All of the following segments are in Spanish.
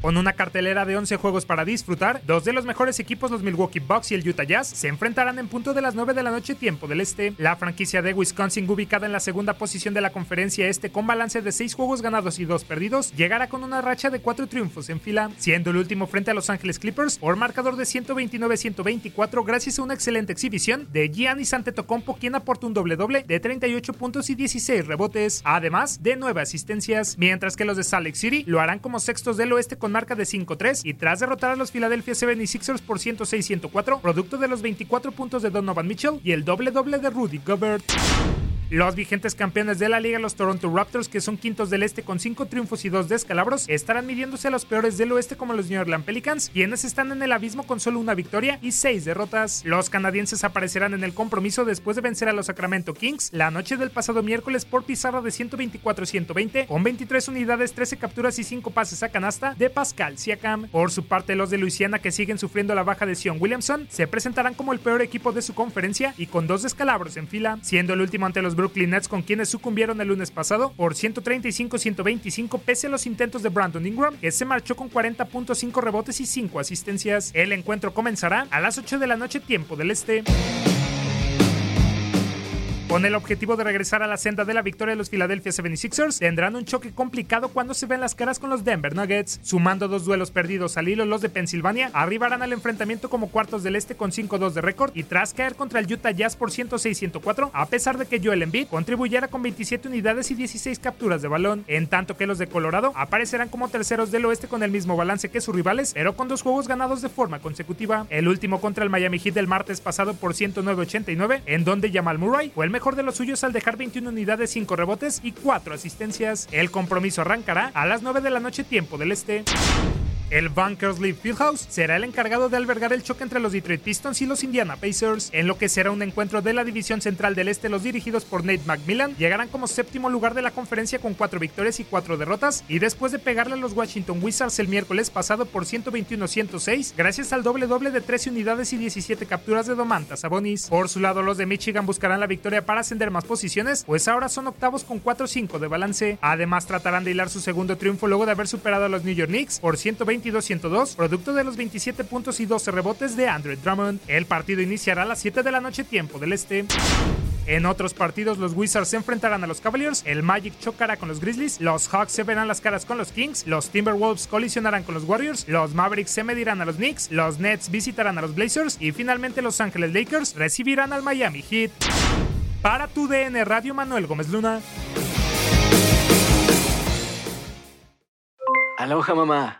Con una cartelera de 11 juegos para disfrutar, dos de los mejores equipos, los Milwaukee Bucks y el Utah Jazz, se enfrentarán en punto de las 9 de la noche tiempo del este. La franquicia de Wisconsin, ubicada en la segunda posición de la conferencia este con balance de 6 juegos ganados y 2 perdidos, llegará con una racha de 4 triunfos en fila, siendo el último frente a Los Ángeles Clippers por marcador de 129-124 gracias a una excelente exhibición de Giannis Antetokounmpo quien aportó un doble-doble de 38 puntos y 16 rebotes, además de 9 asistencias, mientras que los de Salt Lake City lo harán como sextos del oeste con marca de 5-3 y tras derrotar a los Philadelphia 76ers por 106-104, producto de los 24 puntos de Donovan Mitchell y el doble-doble de Rudy Gobert. Los vigentes campeones de la liga, los Toronto Raptors, que son quintos del este con 5 triunfos y 2 descalabros, estarán midiéndose a los peores del oeste como los New Orleans Pelicans, quienes están en el abismo con solo una victoria y 6 derrotas. Los canadienses aparecerán en el compromiso después de vencer a los Sacramento Kings la noche del pasado miércoles por pizarra de 124-120, con 23 unidades, 13 capturas y 5 pases a canasta de Pascal Siakam. Por su parte, los de Luisiana, que siguen sufriendo la baja de Sion Williamson, se presentarán como el peor equipo de su conferencia y con dos descalabros en fila, siendo el último ante los Brooklyn Nets con quienes sucumbieron el lunes pasado por 135-125 pese a los intentos de Brandon Ingram, que se marchó con 40.5 rebotes y 5 asistencias. El encuentro comenzará a las 8 de la noche tiempo del este. Con el objetivo de regresar a la senda de la victoria de los Philadelphia 76ers, tendrán un choque complicado cuando se ven las caras con los Denver Nuggets. Sumando dos duelos perdidos al hilo, los de Pensilvania arribarán al enfrentamiento como cuartos del este con 5-2 de récord y tras caer contra el Utah Jazz por 106-104, a pesar de que Joel Embiid contribuyera con 27 unidades y 16 capturas de balón, en tanto que los de Colorado aparecerán como terceros del oeste con el mismo balance que sus rivales, pero con dos juegos ganados de forma consecutiva. El último contra el Miami Heat del martes pasado por 109-89, en donde Jamal Murray fue el mejor de los suyos al dejar 21 unidades, 5 rebotes y 4 asistencias. El compromiso arrancará a las 9 de la noche tiempo del este. El Van Kersley Fieldhouse será el encargado de albergar el choque entre los Detroit Pistons y los Indiana Pacers, en lo que será un encuentro de la división central del este. Los dirigidos por Nate McMillan llegarán como séptimo lugar de la conferencia con 4 victorias y 4 derrotas, y después de pegarle a los Washington Wizards el miércoles pasado por 121-106, gracias al doble doble de 13 unidades y 17 capturas de Domantas Sabonis. Por su lado, los de Michigan buscarán la victoria para ascender más posiciones, pues ahora son octavos con 4-5 de balance. Además, tratarán de hilar su segundo triunfo luego de haber superado a los New York Knicks por 120 22-102, producto de los 27 puntos y 12 rebotes de Andrew Drummond. El partido iniciará a las 7 de la noche tiempo del este. En otros partidos, los Wizards se enfrentarán a los Cavaliers, el Magic chocará con los Grizzlies, los Hawks se verán las caras con los Kings, los Timberwolves colisionarán con los Warriors, los Mavericks se medirán a los Knicks, los Nets visitarán a los Blazers y finalmente los Ángeles Lakers recibirán al Miami Heat. Para tu DN Radio Manuel Gómez Luna. Aloha mamá.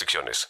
restricciones.